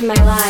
in my life.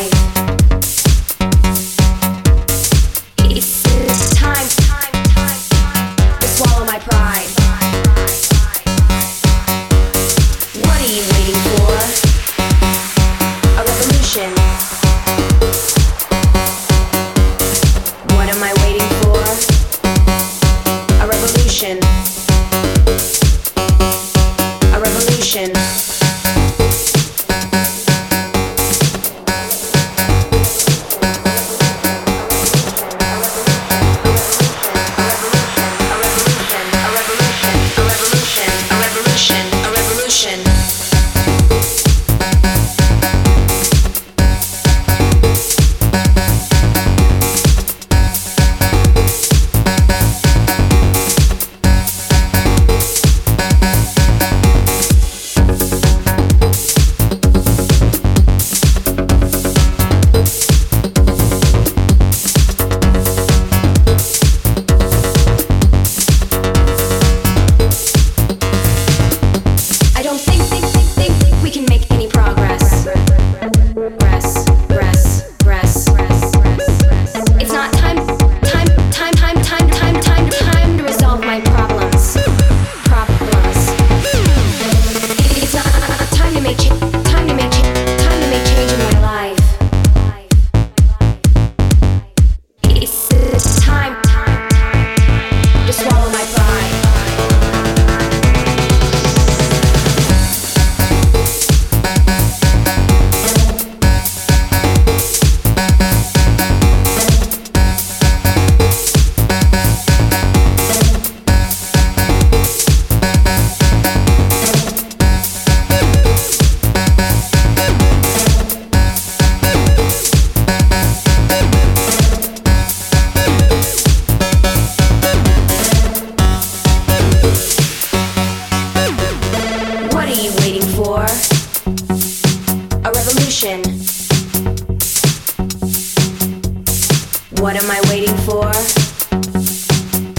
What am I waiting for?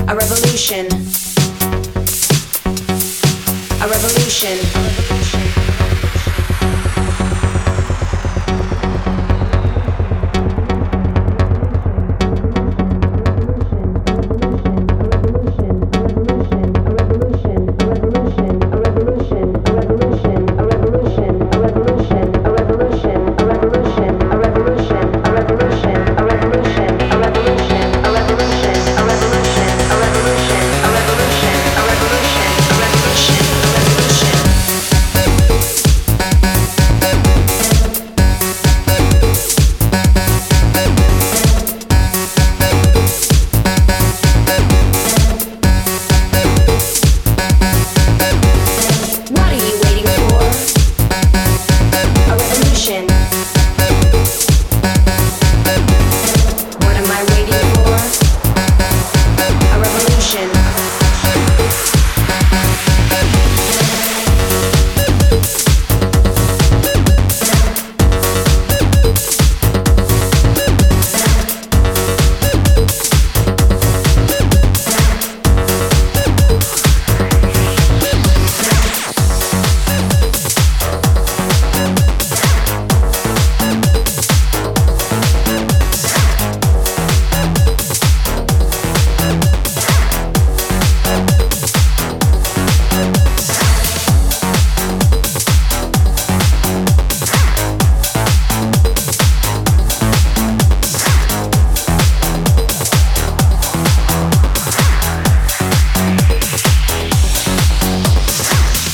A revolution. A revolution.